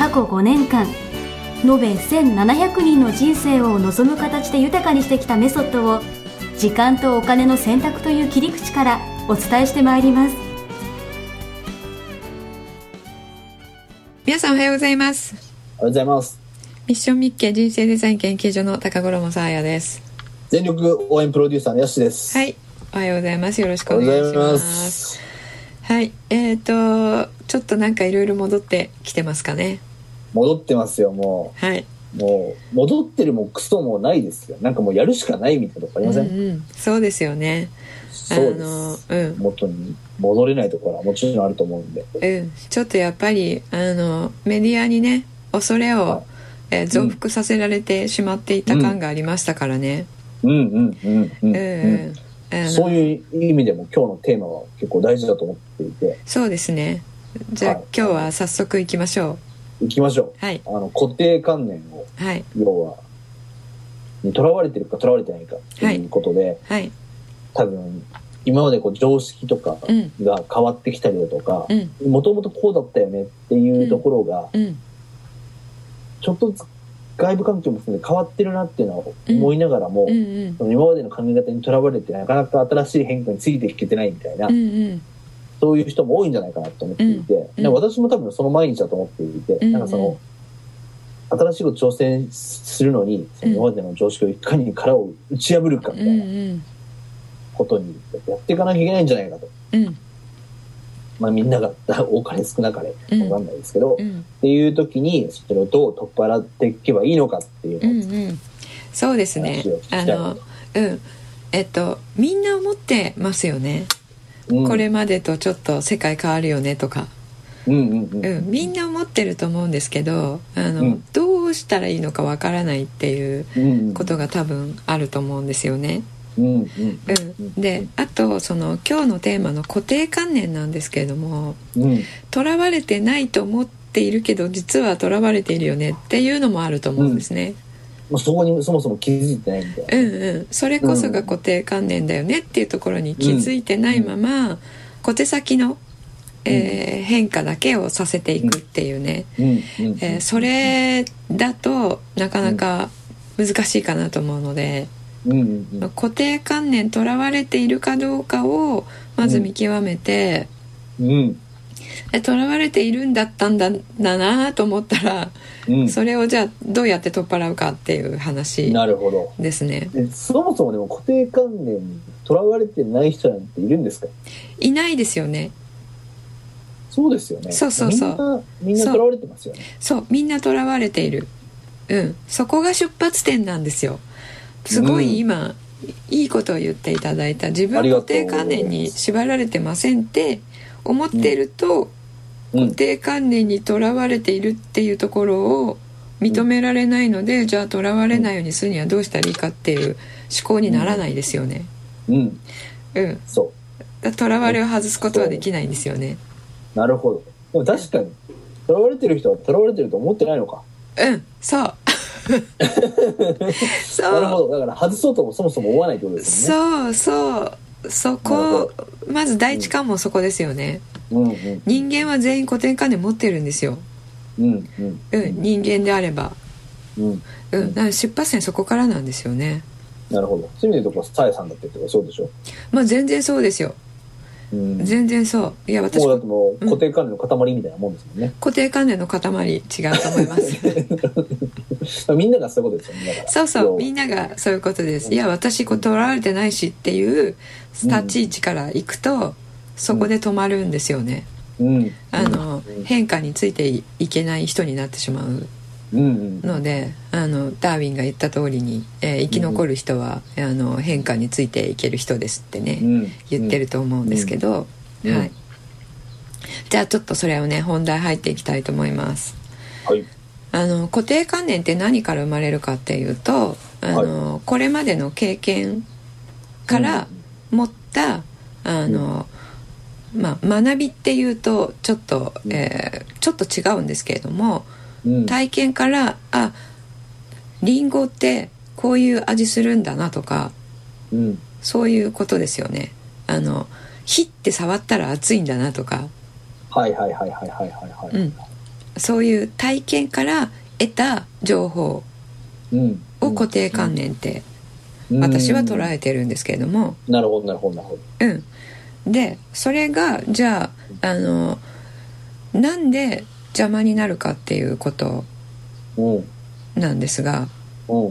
過去5年間延べ1700人の人生を望む形で豊かにしてきたメソッドを時間とお金の選択という切り口からお伝えしてまいります。皆さんおはようございます。おはようございます。ミッションミッケ人生デザイン研究所の高頃もさあやです。全力応援プロデューサーのやしです。はい。おはようございます。よろしくお願いします。はいえっ、ー、とちょっとなんかいろいろ戻ってきてますかね戻ってますよもう。はい。もう戻ってるもクソもないですよ。なんかもうやるしかないみたいなとこありません、うんうん、そうですよね。そうです、うん、元に戻れないところはもちろんあると思うんで、うん、ちょっとやっぱりあのメディアにね恐れを、はい、えー、増幅させられてしまっていた感がありましたからね、うん、うん。うん。うん。うん、うん。そういう意味でも今日のテーマは結構大事だと思っていて。そうですね。じゃあ、はい、今日は早速いきましょういきましょう、はい、あの固定観念を、はい、要はにとらわれてるかとらわれてないかということで、はい、多分今までこう常識とかが変わってきたりだとかもともとこうだったよねっていうところが、うん。うん、ちょっとずつ外部環境も含めて変わってるなっていうのは思いながらも、うんうん。うん、今までの考え方にとらわれてなかなか新しい変化についていけてないみたいな、うんうん、そういう人も多いんじゃないかなと思っていて、うん。うん、私も多分その毎日だと思っていて、うん。うん、なんかその新しいこと挑戦するのに今までの常識をいかに殻を打ち破るかみたいなことにやっていかなきゃいけないんじゃないかと。うん。まあ、みんなが多かれ少なかれ分かんないですけど、うん、っていう時にそれをどう取っ払っていけばいいのかっていうのを、うんうん、そうですね。あのうん。えっとみんな思ってますよね、うん、これまでとちょっと世界変わるよねとか。うんうんうん、みんな思ってると思うんですけどあの、うん、どうしたらいいのかわからないっていうことが多分あると思うんですよね。うんであとその今日のテーマの固定観念なんですけれどもとら、われてないと思っているけど実はとらわれているよねっていうのもあると思うんですね。まあ、そこにそもそも気づいてないみたいな、うんうん、それこそが固定観念だよねっていうところに気づいてないまま、小手先の、えー、変化だけをさせていくっていうね、えー、それだとなかなか難しいかなと思うので。うん。うん、固定観念とらわれているかどうかをまず見極めて、うんとらわれているんだったんだだなと思ったら、うん、それをじゃあどうやって取っ払うかっていう話ですね。そもそもでも固定観念にとらわれてない人なんているんですか？いないですよね。そうですよね。そうそうそう。みんなとらわれてますよね。そう。みんなとらわれている。うん。そこが出発点なんですよ。すごい今、うん、いいことを言っていただいた。自分固定観念に縛られてませんって思ってると、うん、固定観念にとらわれているっていうところを認められないので、うん、じゃあとらわれないようにするにはどうしたらいいかっていう思考にならないですよね。うん、うん、そう。とらわれを外すことはできないんですよね。なるほど。でも確かにとらわれてる人はとらわれてると思ってないのか。うん。そう。そう。なるほど。だから外そうともそもそも思わないってことですね。そうそうそこまず第一関門そこですよね、うんうん、人間は全員古典観念持ってるんですよ、うん人間であれば、うん。うん、だから出発点そこからなんですよね。なるほど。そういう意味で言うとさえさんだってそうでしょ？まあ全然そうですよ全然そう。いや私も。うだってもう固定観念の塊みたいなもんですもんね、固定観念の塊違うと思います。みんながそういうことですよねそうそうみんながそういうことです、いや私こう取られてないしっていう立ち位置からいくと、そこで止まるんですよね、うん、あの、変化についていけない人になってしまうので、あのダーウィンが言った通りに、えー、生き残る人は、うん、あの変化についていける人ですってね、うん、言ってると思うんですけど、はい、じゃあちょっとそれをね本題入っていきたいと思います。はい、あの固定観念って何から生まれるかっていうとあの、はい、これまでの経験から持った、うん、あの、まあ、学びっていうとちょっと、えー、ちょっと違うんですけれども、うん、体験からありんごってこういう味するんだなとか、うん、そういうことですよね。あの火って触ったら熱いんだなとか。はいはいはいはいはいはいはい、うん、そういう体験から得た情報を固定観念って私は捉えてるんですけれども、なるほどなるほどなるほど。うん。でそれがじゃああのなんで邪魔になるかっていうことなんですがう。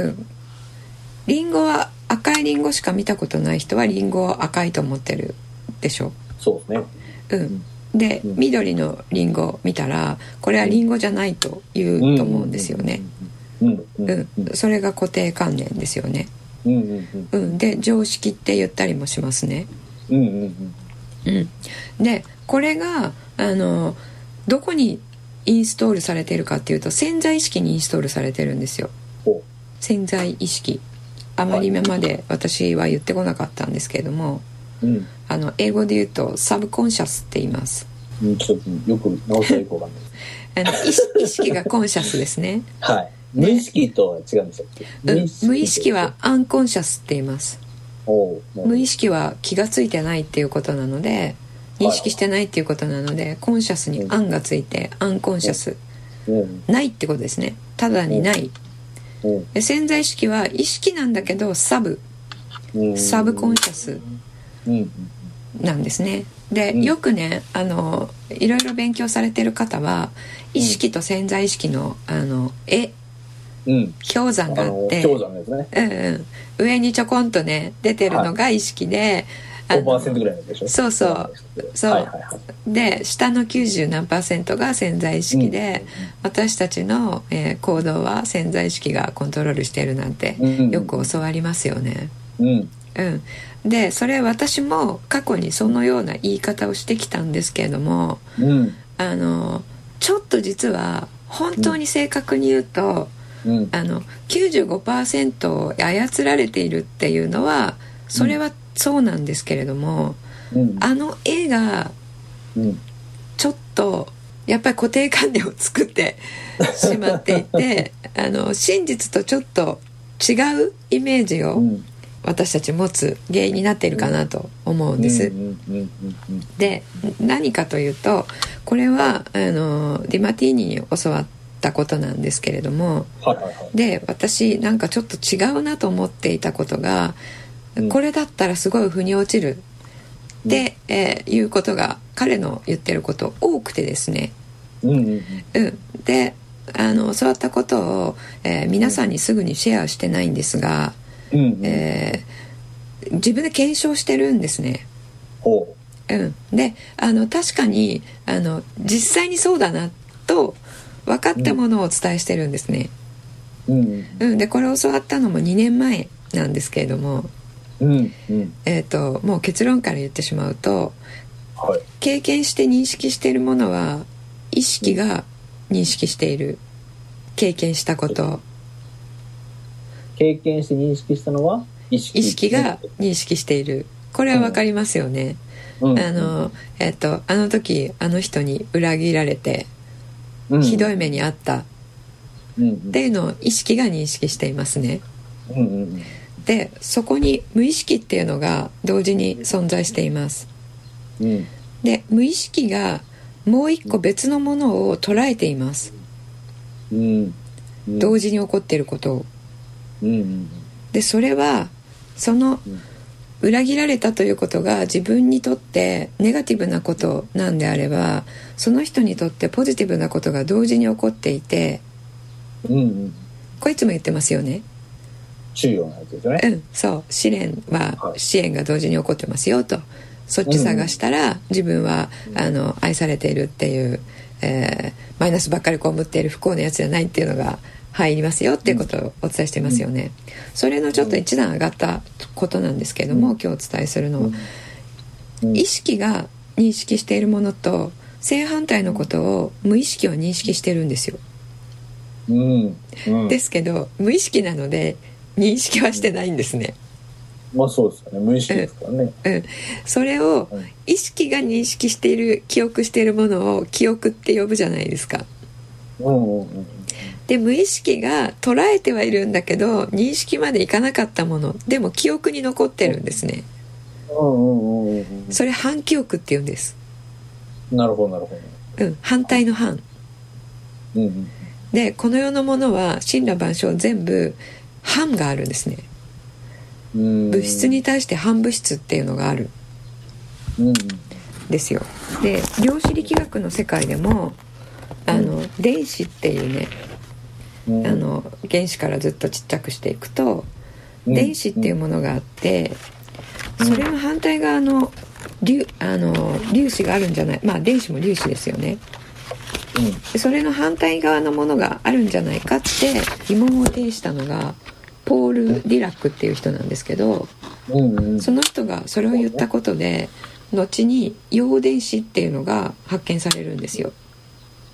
ん。リンゴは赤いリンゴしか見たことない人はリンゴを赤いと思ってるでしょ。そうね。うん。で、緑のリンゴ見たらこれはリンゴじゃないと言うと思うんですよね。うん、それが固定観念ですよね。うん、で常識って言ったりもしますね。うん、でこれがあのどこにインストールされてるかっていうと潜在意識にインストールされてるんですよ。潜在意識あまり今まで私は言ってこなかったんですけれども、うん、あの英語で言うとサブコンシャスって言います。ちょっとよく直したらよくわかんない あの意識が conscious ですね。はい。無意識とは違うんですよ。無意識は unconscious って言います。無意識は気が付いてないっていうことなので認識してないっていうことなので、 conscious に「un」がついて unconscious、ないってことですね。ただにない、潜在意識は意識なんだけど sub、subconscious。なんですね。でよくねあのいろいろ勉強されてる方は意識と潜在意識のあの絵。うん、氷山があって。うんうん、上にちょこんとね出てるのが意識で、はい、5%ぐらいでしょ？そうそう。そう、はいはいはい、で下の90何パーセントが潜在意識で、うん、私たちの、えー、行動は潜在意識がコントロールしてるなんて、よく教わりますよね。うん、うん。でそれ私も過去にそのような言い方をしてきたんですけれども、うん、あのちょっと実は本当に正確に言うと、うん、あの95%を操られているっていうのはそれはそうなんですけれども、うん、あの絵がちょっとやっぱり固定観念を作って しまっていてあの真実とちょっと違うイメージを私たち持つ原因になっているかなと思うんです。で何かというとこれはあのディマティーニに教わったことなんですけれども、で私なんかちょっと違うなと思っていたことが、これだったらすごい腑に落ちるって、えー、いうことが彼の言ってること多くてですね。うん、であの教わったことを、えー、皆さんにすぐにシェアしてないんですが。うんうん、えー、自分で検証してるんですね。うん、であの確かにあの実際にそうだなと分かったものをお伝えしてるんですね。うん、うん、でこれを教わったのも2年前なんですけれども、うんうん、えーと、もう結論から言ってしまうと、はい、経験して認識しているものは意識が認識している。経験したこと。経験して認識したのは意識。が認識している。これは分かりますよね、うん、あのえっとあの時あの人に裏切られて、うん、ひどい目に遭った、っていうのを意識が認識していますね、うんうん、でそこに無意識っていうのが同時に存在しています、うん、で無意識がもう一個別のものを捉えています、うん、同時に起こっていることを。でそれはその裏切られたということが自分にとってネガティブなことなんであればその人にとってポジティブなことが同時に起こっていて、うんうん、これいつも言ってますよね。注意なやつですよね。うん、そう。試練は支援が同時に起こってますよと。そっち探したら自分はあの愛されているっていう、えー、マイナスばっかり被っている不幸なやつじゃないっていうのが入りますよっていうことをお伝えしてますよね。それのちょっと一段上がったことなんですけれども、今日お伝えするのは、意識が認識しているものと正反対のことを無意識は認識してるんですよ、うん。うん、ですけど無意識なので認識はしてないんですね、まあそうですよね。無意識ですからね、うん、うん、それを意識が認識している記憶しているものを記憶って呼ぶじゃないですか、うんうんうんで無意識が捉えてはいるんだけど認識までいかなかったもの。でも記憶に残ってるんですね、それ反記憶って言うんです。なるほどなるほど、うん、反対の反、うんうん、でこの世のものは神羅万象全部反があるんですね。物質に対して反物質っていうのがある、うん、ですよ。で量子力学の世界でもあの、うん、電子っていうね、うん、あの原子からずっとちっちゃくしていくと、電子っていうものがあって、それの反対側の粒あの粒子があるんじゃない。まあ電子も粒子ですよね、うん、それの反対側のものがあるんじゃないかって疑問を呈したのがポール・ディラックっていう人なんですけど、うんうん、その人がそれを言ったことで後に陽電子っていうのが発見されるんですよ。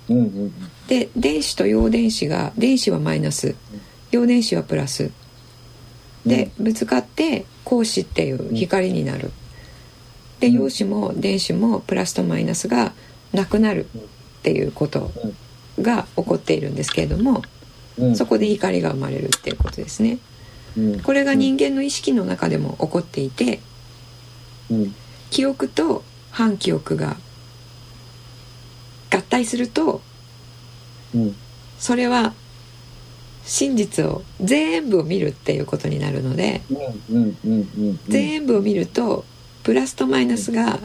うんうん、で電子と陽電子が電子はマイナス陽電子はプラス。でぶつかって光子っていう光になる。で陽子も電子もプラスとマイナスがなくなるっていうことが起こっているんですけれども、そこで光が生まれるっていうことですね。これが人間の意識の中でも起こっていて、記憶と反記憶が合体すると、それは真実を全部を見るっていうことになるので、全部を見るとプラスとマイナスが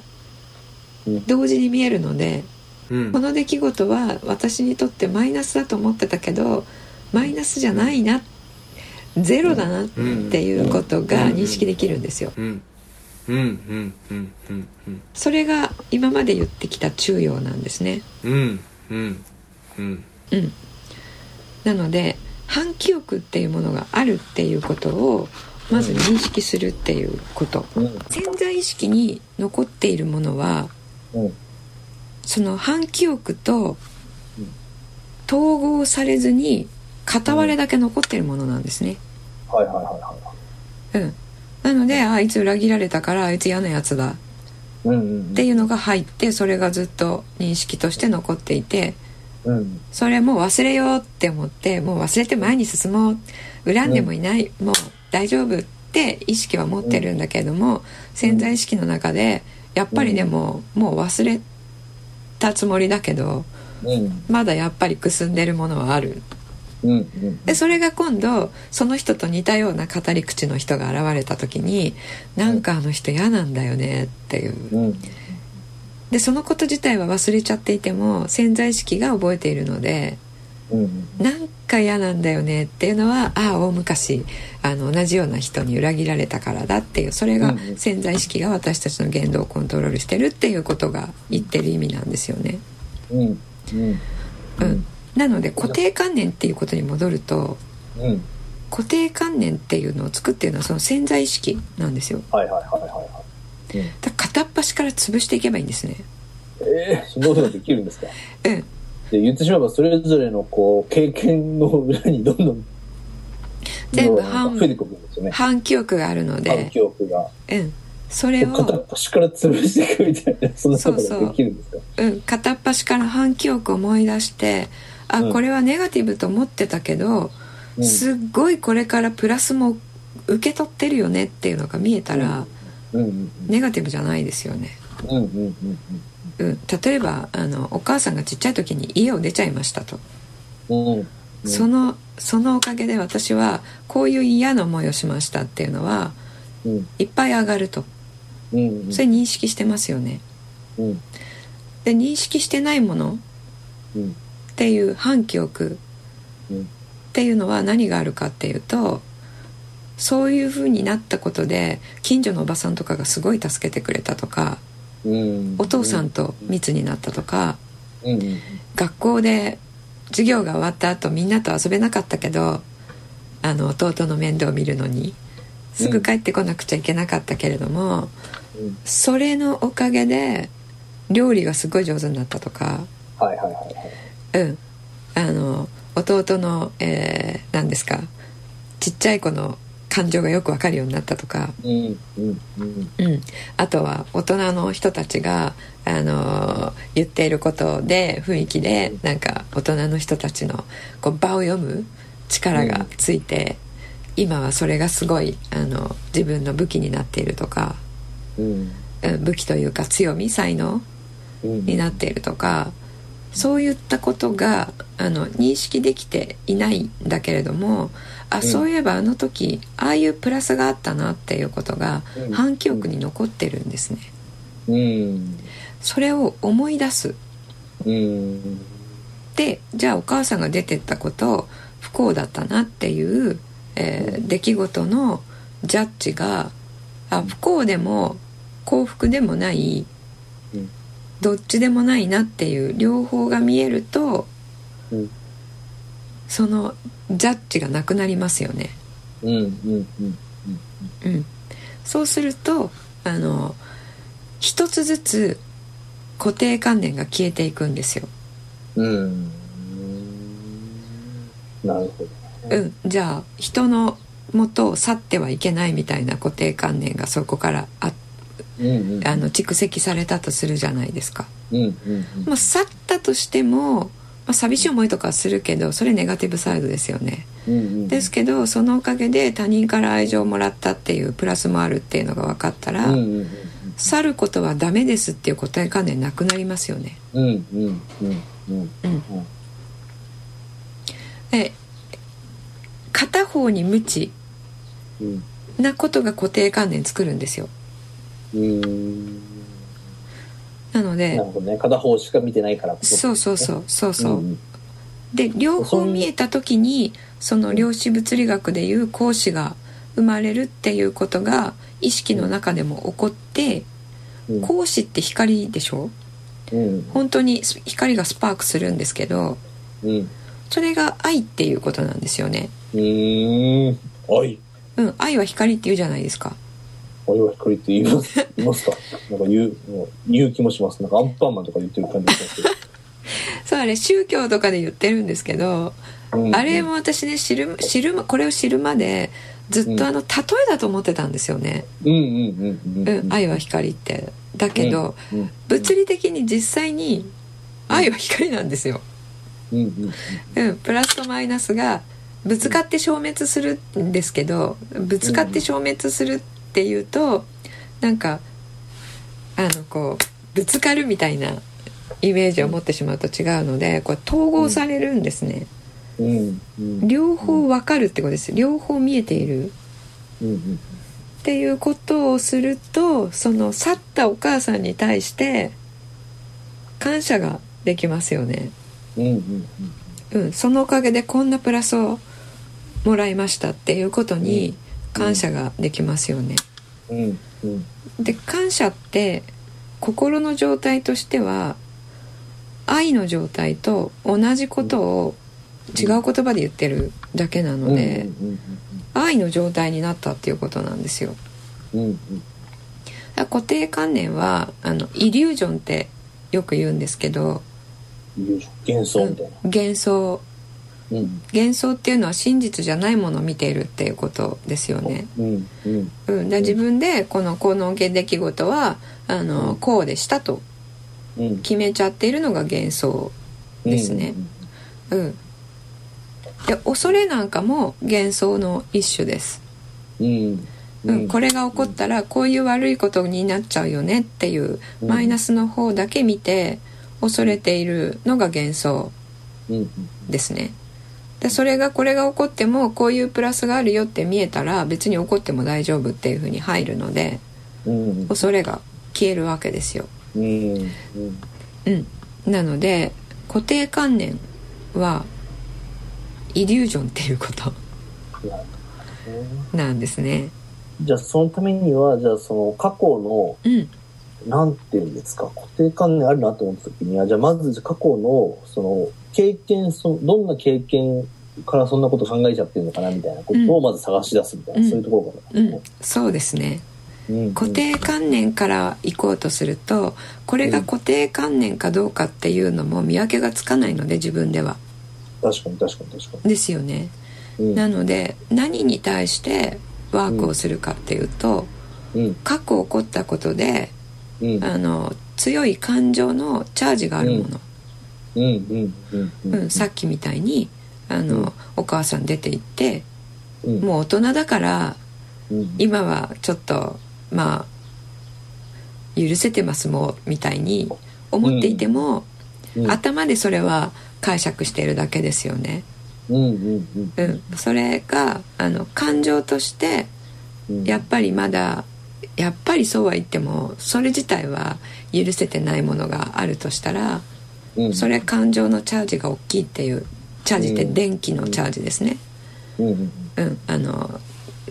同時に見えるので、うん、この出来事は私にとってマイナスだと思ってたけどマイナスじゃないなゼロだなっていうことが認識できるんですよ。それが今まで言ってきた中庸なんですね。うん。うん。うん。なので反記憶っていうものがあるっていうことをまず認識するっていうこと、うん、潜在意識に残っているものは、うん、その反記憶と統合されずに片割れだけ残ってるものなんですね、はいはいはいはいうん。なのであいつ裏切られたからあいつ嫌なやつだっていうのが入ってそれがずっと認識として残っていて、うん、それもう忘れようって思ってもう忘れて前に進もう。恨んでもいない、もう大丈夫って意識は持ってるんだけれども、潜在意識の中でやっぱりでも、もう忘れたつもりだけど、まだやっぱりくすんでるものはある。でそれが今度その人と似たような語り口の人が現れた時になんかあの人嫌なんだよねっていう。でそのこと自体は忘れちゃっていても潜在意識が覚えているのでなんか嫌なんだよねっていうのはああ大昔あの同じような人に裏切られたからだっていうそれが潜在意識が私たちの言動をコントロールしてるっていうことが言ってる意味なんですよね。うん、うん。うん、なので固定観念っていうことに戻ると、うん、固定観念っていうのを作っているのはその潜在意識なんですよ。はいはいはいはいはい。うん、だ片っ端から潰していけばいいんですね。ええー、そんなことができるんですか？う ん。で言ってしまえばそれぞれのこう経験の裏にどんどん全部反,、ね、反記憶があるので反記憶がうんそれを片っ端から潰していくみたいなそんなことができるんですか？うん片っ端から反記憶を思い出してあ、うん、これはネガティブと思ってたけど、うん、すっごいこれからプラスも受け取ってるよねっていうのが見えたら、うん。うんうん、ネガティブじゃないですよね。うんうんうんうんうん、例えばあのお母さんがちっちゃい時に家を出ちゃいましたと、うん。うん、そのそのおかげで私はこういう嫌な思いをしましたっていうのは、うん、いっぱい上がると、うんうん、それ認識してますよね、うん、で認識してないものっていう反記憶っていうのは何があるかっていうとそういうふうになったことで近所のおばさんとかがすごい助けてくれたとかお父さんと密になったとか、学校で授業が終わった後みんなと遊べなかったけどあの弟の面倒を見るのにすぐ帰ってこなくちゃいけなかったけれども、それのおかげで料理がすごい上手になったとかはいはいはいはいうん。あの弟の、えー、何ですか？ちっちゃい子の感情がよく分かるようになったとか、うんうんうん。うん、あとは大人の人たちがあの言っていることで雰囲気でなんか大人の人たちのこう場を読む力がついて、うん、今はそれがすごいあの自分の武器になっているとか、うん、武器というか強み才能になっているとか、そういったことがあの認識できていないんだけれどもあそういえばあの時ああいうプラスがあったなっていうことが反記憶に残ってるんですね。うん、それを思い出す。うん、でじゃあお母さんが出てったこと不幸だったなっていう、えー、出来事のジャッジがあ不幸でも幸福でもないどっちでもないなっていう両方が見えると、うん、そのジャッジがなくなりますよね。うんうんうんうん、そうするとあの一つずつ固定観念が消えていくんですよ。うん。なるほど、うん、じゃあ人のもとを去ってはいけないみたいな固定観念がそこからあっうんうん、あの蓄積されたとするじゃないですか。うんうんうん、まあ、去ったとしても、まあ、寂しい思いとかするけどそれネガティブサイドですよね。うんうん、ですけどそのおかげで他人から愛情をもらったっていうプラスもあるっていうのが分かったら、うんうんうん、去ることはダメですっていう答え観念なくなりますよね。うんうんうんうんえ片方に無知なことが固定観念作るんですよ。なのでなるほどね片方しか見てないからそ。うそうそうそうそう、うん、で両方見えた時にその量子物理学でいう光子が生まれるっていうことが意識の中でも起こって、うん、光子って光でしょ、うん、本当に光がスパークするんですけど、うん、それが愛っていうことなんですよね。うん。愛。うん愛は光っていうじゃないですか俺は光って言います言いますか？なんか言う言う気もしますなんかアンパンマンとか言ってる感じがしますけど そうあれ宗教とかで言ってるんですけど、うんうん、あれも私ね知る知るこれを知るまでずっとあの、例えだと思ってたんですよね。うんうんうんうん。愛は光って。だけど、うんうん、物理的に実際に愛は光なんですよ。うん、うん、プラスとマイナスがぶつかって消滅するんですけどぶつかって消滅するっていうとなんかあのこうぶつかるみたいなイメージを持ってしまうと違うのでこれ統合されるんですね、うん。うん、両方わかるってことです。両方見えている、うん、っていうことをするとその去ったお母さんに対して感謝ができますよね、うん。うん、そのおかげでこんなプラスをもらいましたっていうことに感謝ができますよね。うん。うん、で感謝って心の状態としては愛の状態と同じことを違う言葉で言ってるだけなので、愛の状態になったっていうことなんですよ。うんうん、固定観念はあのイリュージョンってよく言うんですけど幻想みたいな、幻想幻想っていうのは真実じゃないものを見ているっていうことですよね。うんうんうん、で自分でこのこの出来事はあのこうでしたと決めちゃっているのが幻想ですね。うん、で恐れなんかも幻想の一種です。うんうん、これが起こったらこういう悪いことになっちゃうよねっていうマイナスの方だけ見て恐れているのが幻想ですね。でそれがこれが起こってもこういうプラスがあるよって見えたら別に起こっても大丈夫っていうふうに入るので、うん、恐れが消えるわけですよ。うん、うん、なので固定観念はイリュージョンっていうこと。なんですね。じゃあそのためにはじゃあその過去の、うん、なんていうんですか固定観念あるなと思った時にはじゃあまず過去のその経験そどんな経験からそんなこと考えちゃってるのかなみたいなことをまず探し出すみたいな、うん、そういうところかな、うん、そうですね。固定観念から行こうとするとこれが固定観念かどうかっていうのも見分けがつかないので自分では。確かに確かに確かに。ですよね。うん、なので何に対してワークをするかっていうと、うん、過去起こったことで、うん、あの強い感情のチャージがあるもの。さっきみたいにあの、お母さん出て行って、もう大人だから、今はちょっとまあ許せてますもんみたいに思っていても、うん、頭でそれは解釈しているだけですよね。うん、うん、それがあの感情としてやっぱりまだやっぱりそうは言ってもそれ自体は許せてないものがあるとしたら、うん、それ感情のチャージが大きいっていうチャージって電気のチャージですね。うん、うん、あの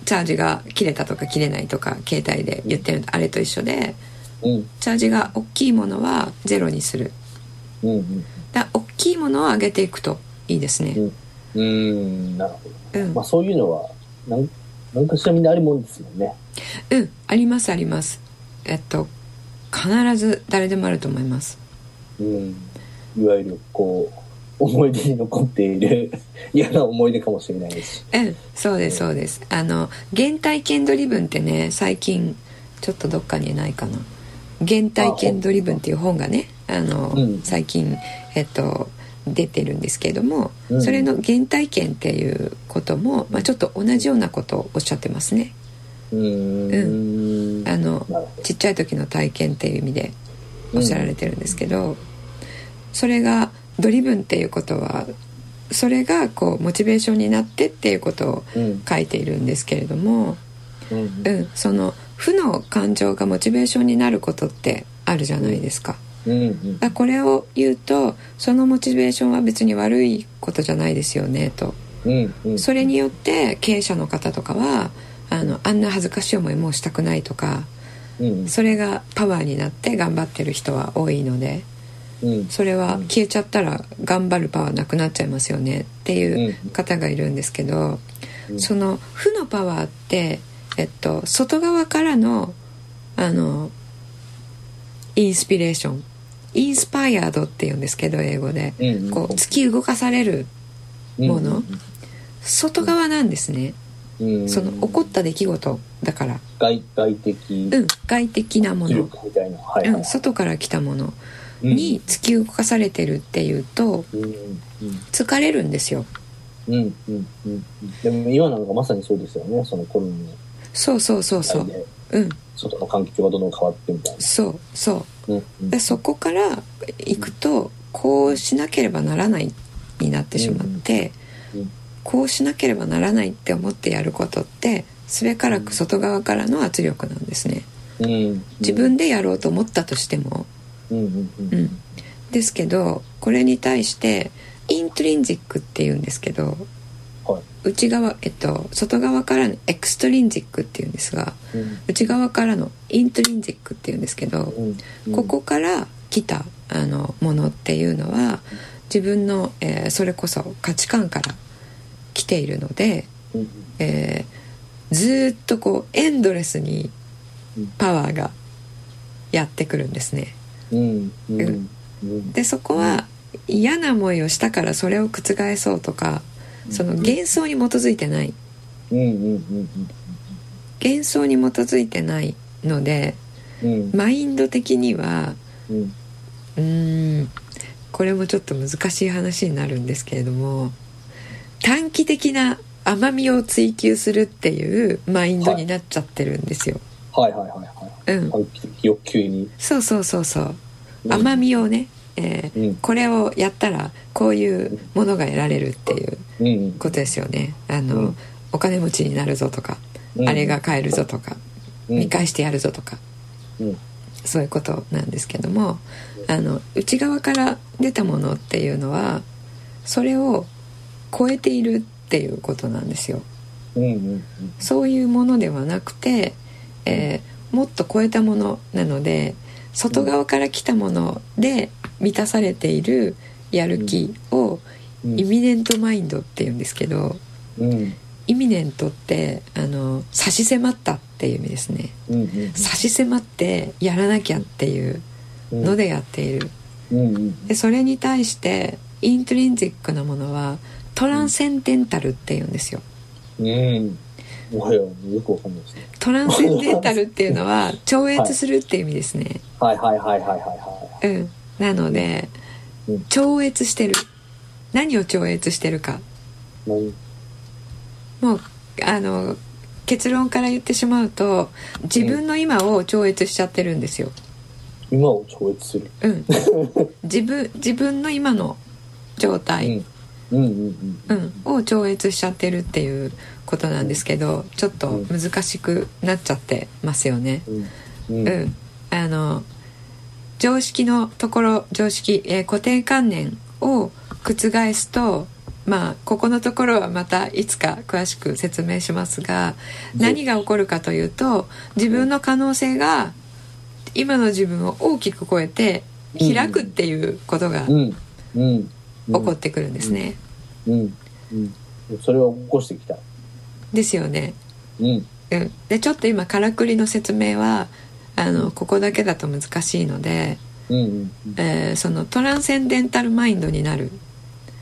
チャージが切れたとか切れないとか携帯で言ってるあれと一緒で、うん、チャージが大きいものはゼロにする、うん。うん、だ大きいものを上げていくといいですね。うん。なるほど、うん、まあ、そういうのは何何かしらみんなあるもんですよね。うん。ありますあります。えっと必ず誰でもあると思います。うんいわゆるこう思い出に残っている 嫌な思い出かもしれないです。うんそうですそうです。あの原体験ドリブンってね最近ちょっとどっかにないかな。原体験ドリブンっていう本がねあの、うん、最近えっと出てるんですけれども、うん、それの原体験っていうことも、まあ、ちょっと同じようなことをおっしゃってますね。うん。あのちっちゃい時の体験っていう意味でおっしゃられてるんですけど、それがドリブンっていうことはそれがこうモチベーションになってっていうことを書いているんですけれども、うん、うん、その負の感情がモチベーションになることってあるじゃないですか。うん、うん、これを言うとそのモチベーションは別に悪いことじゃないですよねと、うんうん、それによって経営者の方とかはあのあんな恥ずかしい思いもしたくないとか、うん、それがパワーになって頑張ってる人は多いので、それは消えちゃったら頑張るパワーなくなっちゃいますよねっていう方がいるんですけど、その負のパワーって、えっと、外側からのあのインスピレーションインスパイアードっていうんですけど英語で、こう突き動かされるもの、外側なんですね、その起こった出来事だから。外外的。うん外的なもの、はいはい、うん、外から来たものに突き動かされてるっていうと、疲れるんですよ。うんうんうん、でも今なんかまさにそうですよね。そのコロナのそうそうそうそう。うん。外の環境がどんどん変わってみたいな。そうそう、うんうん、でそこから行くとこうしなければならないになってしまって、うんうん、こうしなければならないって思ってやることってすべからく外側からの圧力なんですね、うん、自分でやろうと思ったとしてもうんですけどこれに対して intrinsic っていうんですけど、はい、内側、えっと、外側からの extrinsic っていうんですが、うん、内側からの intrinsic っていうんですけど、うん。うん、ここから来たあのものっていうのは自分の、えー、それこそ価値観から来ているので、えー、ずっとこうエンドレスにパワーがやってくるんですね。でそこは嫌な思いをしたからそれを覆そうとかその幻想に基づいてない幻想に基づいてないのでマインド的にはうんこれもちょっと難しい話になるんですけれども短期的な甘みを追求するっていうマインドになっちゃってるんですよ。はいはいはいはい。うん。欲求に。そうそうそうそう。甘みをね、えー、うん、これをやったらこういうものが得られるっていうことですよね。あの、うん、お金持ちになるぞとか、うん、あれが買えるぞとか、見返してやるぞとか、そういうことなんですけどもあの内側から出たものっていうのはそれを超えているっていうことなんですよ。そういうものではなくて、えー、もっと超えたものなので外側から来たもので満たされているやる気をイミネントマインドっていうんですけど、うん、イミネントってあの差し迫ったっていう意味ですね、うんうん、差し迫ってやらなきゃっていうのでやっている、うんうん、でそれに対してイントリンジックなものはトランセンデンタルっていうんですよ、うん、もはやよくわかんないですね。トランセンデンタルっていうのは 超越するっていう意味ですね、はい、はいはいはいはいはいうん。なので、うん、超越してる。何を超越してるか。もうあの結論から言ってしまうと自分の今を超越しちゃってるんですよ、今を超越する。うん。自分自分の今の状態、うん、を超越しちゃってるっていうことなんですけどちょっと難しくなっちゃってますよね。うん、うん、あの常識のところ常識、えー、固定観念を覆すとまあここのところはまたいつか詳しく説明しますが何が起こるかというと自分の可能性が今の自分を大きく超えて開くっていうことが起こってくるんですね。うん。それを起こしてきた。ですよね。うん、でちょっと今からくりの説明はあのここだけだと難しいので、うんうんえー、そのトランセンデンタルマインドになる。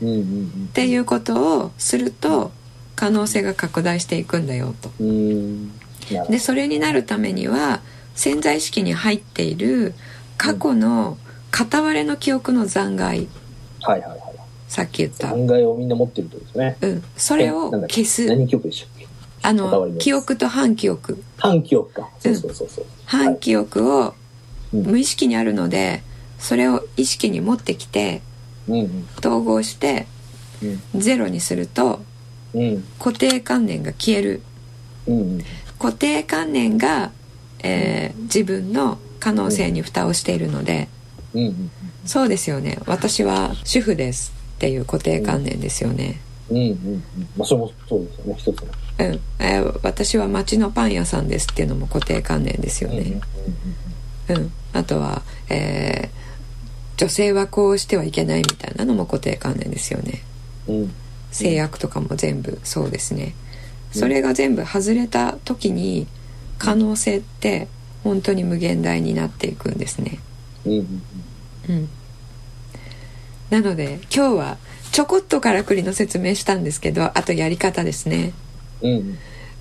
っていうことをすると可能性が拡大していくんだよと。でそれになるためには潜在意識に入っている過去の片割れの記憶の残骸、はいはいはい、さっき言った。残骸をみんな持ってるってことですね。うん、それを消す。何記憶でしたっけ？あの記憶と反記憶。反記憶か。そうそうそうそう、うん、反記憶を無意識にあるので、それを意識に持ってきて、うん、統合して、うん、ゼロにすると、うん、固定観念が消える、うん、固定観念が、えー、自分の可能性に蓋をしているので、うん。そうですよね。私は主婦ですっていう固定観念ですよね、うんうんうん。まあ、それもそうですよね。一つの。うん、えー、私は町のパン屋さんですっていうのも固定観念ですよね。うん、あとは、えー、女性はこうしてはいけないみたいなのも固定観念ですよね。うん、制約とかも全部そうですね。それが全部外れた時に可能性って本当に無限大になっていくんですね。うん、うん、なので今日はちょこっとからくりの説明したんですけどあとやり方ですね。うん。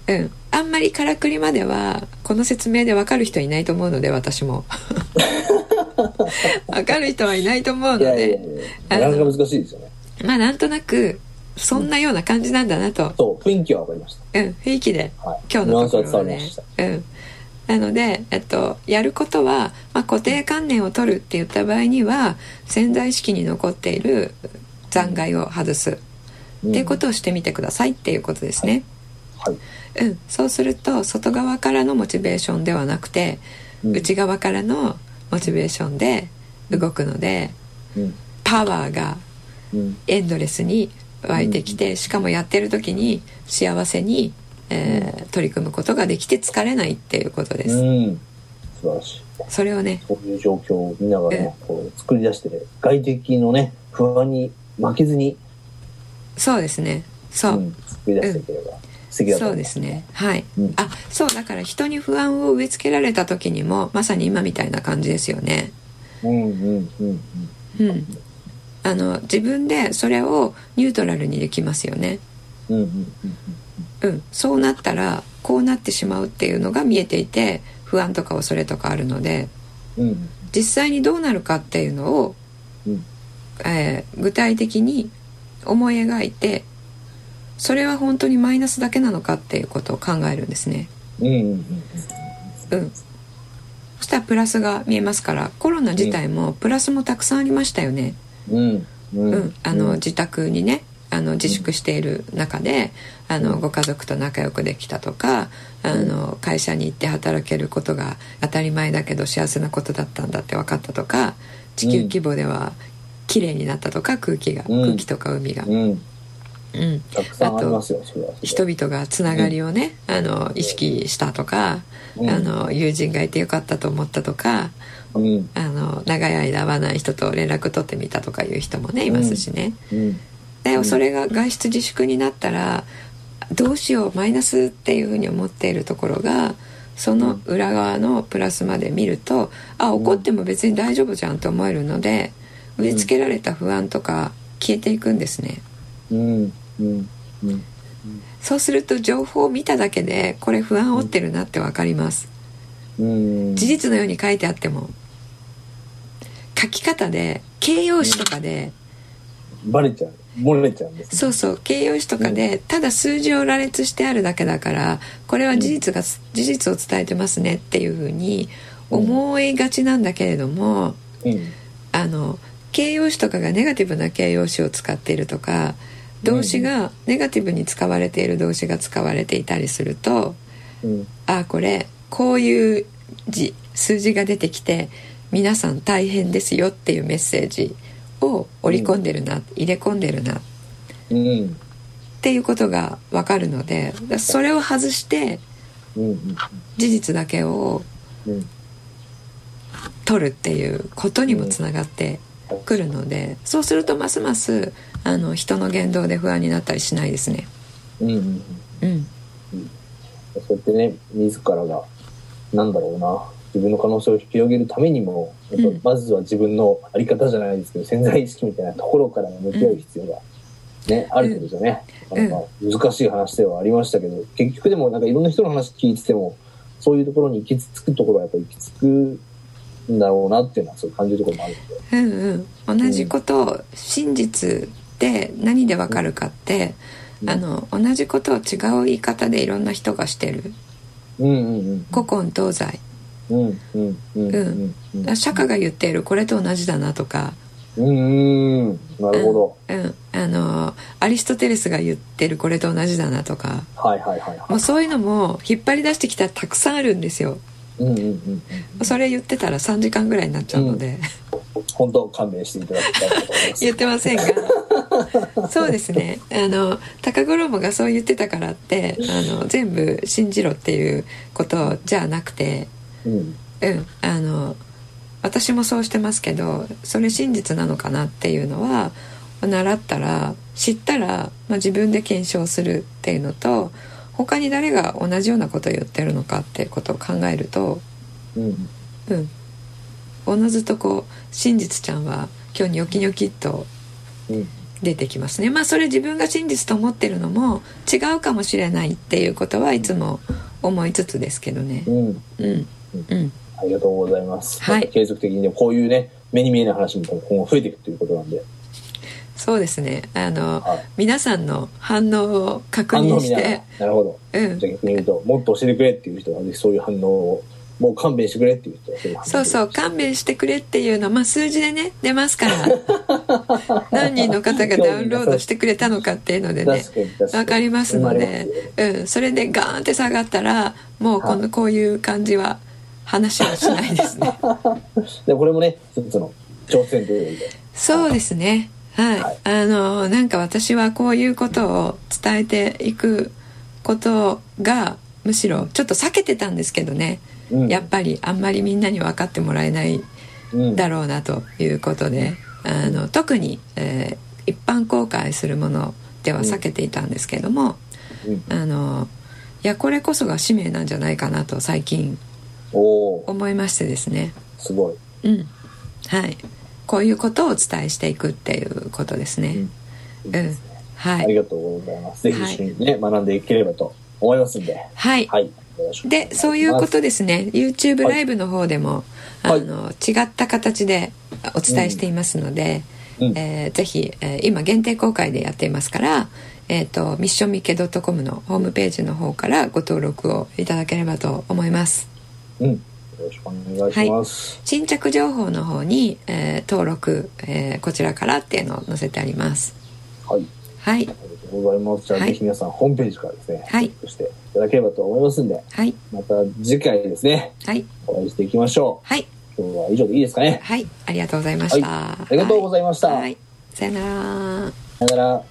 うん、あんまりからくりまではこの説明で分かる人いないと思うので私も。分かる人はいないと思うので。なかなか難しいですよね。まあなんとなくそんなような感じなんだなと、うん、そう雰囲気は分かりました。うん雰囲気で、はい、今日のところはね。うんなので、えっと、やることは、まあ、固定観念を取るって言った場合には潜在意識に残っている残骸を外す、うん、っていうことをしてみてくださいっていうことですね。はい。うん、そうすると外側からのモチベーションではなくて、うん、内側からのモチベーションで動くので、うん、パワーがエンドレスに湧いてきて、しかもやってる時に幸せに、えー、取り組むことができて疲れないっていうことです。素晴らしい。それをねそういう状況を見ながら、こう作り出して、外敵のね不安に負けずにそうですね。そう、作り出していければ、そうですね。はい、うん、あそうだから人に不安を植え付けられた時にもまさに今みたいな感じですよね。うんうんうんうん、うん、あの自分でそれをニュートラルにできますよね。うんうんうんうん、そうなったらこうなってしまうっていうのが見えていて不安とか恐れとかあるので、うん、実際にどうなるかっていうのを、うん、えー、具体的に思い描いてそれは本当にマイナスだけなのかっていうことを考えるんですね。うん、うん、そしたらプラスが見えますからコロナ自体もプラスもたくさんありましたよね。うん、うん、あの自宅にねあの自粛している中であのご家族と仲良くできたとかあの会社に行って働けることが当たり前だけど幸せなことだったんだって分かったとか地球規模では綺麗になったとか空気が、空気とか海が。うん、ありますよそれは人々がつながりをね、うん、あの意識したとか、うん、あの友人がいてよかったと思ったとか、うん、あの長い間会わない人と連絡取ってみたとかいう人もねいますしね。でそれが外出自粛になったらどうしようマイナスっていうふうに思っているところがその裏側のプラスまで見ると、あ怒っても別に大丈夫じゃんと思えるので植え付けられた不安とか消えていくんですね。うん。うん。うん。そうすると情報を見ただけでこれ不安を負ってるなって分かります、うん、事実のように書いてあっても書き方で形容詞とかで、バレちゃう。漏れちゃうんです、ね、そうそう。形容詞とかで、ただ数字を羅列してあるだけだからこれは事実が、事実を伝えてますねっていうふうに思いがちなんだけれども、あの形容詞とかがネガティブな形容詞を使っているとか動詞がネガティブに使われている動詞が使われていたりすると、うん、あこれこういう字数字が出てきて皆さん大変ですよっていうメッセージを織り込んでるな、うん、入れ込んでるな、うん、っていうことが分かるのでそれを外して、事実だけを取るっていうことにもつながってくるのでそうするとますますあの人の言動で不安になったりしないですね。うん。うん。うん。うん、そうやってね自らがなんだろうな自分の可能性を広げるためにもまずは自分の在り方じゃないですけど、潜在意識みたいなところから向き合う必要がね、あるってことですよね。なんか難しい話ではありましたけど、結局でもなんかいろんな人の話聞いててもそういうところに行き着くところはやっぱり行き着くんだろうなっていうのはそう感じるところもあるんで。うんうん、同じことを真実って何でわかるかって、うん、あの同じことを違う言い方でいろんな人がしてる、うんうんうん、古今東西、うんうんうんうん、釈迦が言っているこれと同じだなとか。うんなるほど、うん、うん、あのアリストテレスが言ってるこれと同じだなとか、はいはいはい、はい、もうそういうのも引っ張り出してきたらたくさんあるんですよ。うんうんうんうん、それ言ってたら3時間ぐらいになっちゃうので、うん、本当勘弁していただきたいと思います。言ってませんが。そうですね。あの高五郎がそう言ってたからってあの全部信じろっていうことじゃなくて、うん、うん、あの私もそうしてますけどそれ真実なのかなっていうのは習ったら知ったら、まあ、自分で検証するっていうのと他に誰が同じようなことを言ってるのかっていうことを考えると、うん、うん、おのずとこう真実ちゃんは今日ニョキニョキっと出てきますね。まあそれ自分が真実と思ってるのも違うかもしれないっていうことはいつも思いつつですけどね。うん、うん、うんありがとうございます。はい。継続的にね、こういうね、目に見えない話も今後増えていくということなんで。そうですね。あの、はい、皆さんの反応を確認して。なるほど。うん。じゃあ逆に言うと、もっと教えてくれっていう人は、ね、そういう反応を。もう勘弁してくれっていう人はそうそう勘弁してくれっていうのは、まあ、数字でね出ますから 何人の方がダウンロードしてくれたのかっていうのでね分かりますので、うん、それでガーンって下がったらもうこの、こういう感じは話はしないですね。でこれもね一つの挑戦というで。そうですね。はい、はい、あのなんか私はこういうことを伝えていくことがむしろちょっと避けてたんですけどね、うん、やっぱりあんまりみんなに分かってもらえないだろうなということで、うん、あの特に、えー、一般公開するものでは避けていたんですけども、うん、あのいやこれこそが使命なんじゃないかなと最近思いましてですね。すごい、うん。はい、こういうことをお伝えしていくっていうことですね。うん、うん。はい、ありがとうございます。ぜひ一緒にね、はい、学んでいければと思いますんで。はい。はい、で、そういうことですね。YouTube ライブの方でも、はい、あの違った形でお伝えしていますので、うん、えー、ぜひ、えー、今限定公開でやっていますから、えっ、ー、とミッションミケ .com のホームページの方からご登録をいただければと思います。うん。よろしくお願いします。はい、新着情報の方に、えー、登録、えー、こちらからっていうのを載せてあります。はい。はい。ありがとうございます。じゃあ、はい、ぜひ皆さんホームページからですね、はい。そしていただければと思いますんで、はい。また次回ですね、はい。お会いしていきましょう。はい。今日は以上でいいですかね。はい。ありがとうございました。はい、ありがとうございました。はい。さよなら。さよなら。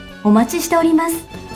お待ちしております。